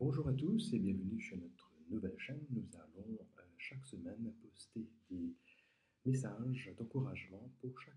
Bonjour à tous et bienvenue sur notre nouvelle chaîne. Nous allons euh, chaque semaine poster des messages d'encouragement pour chaque.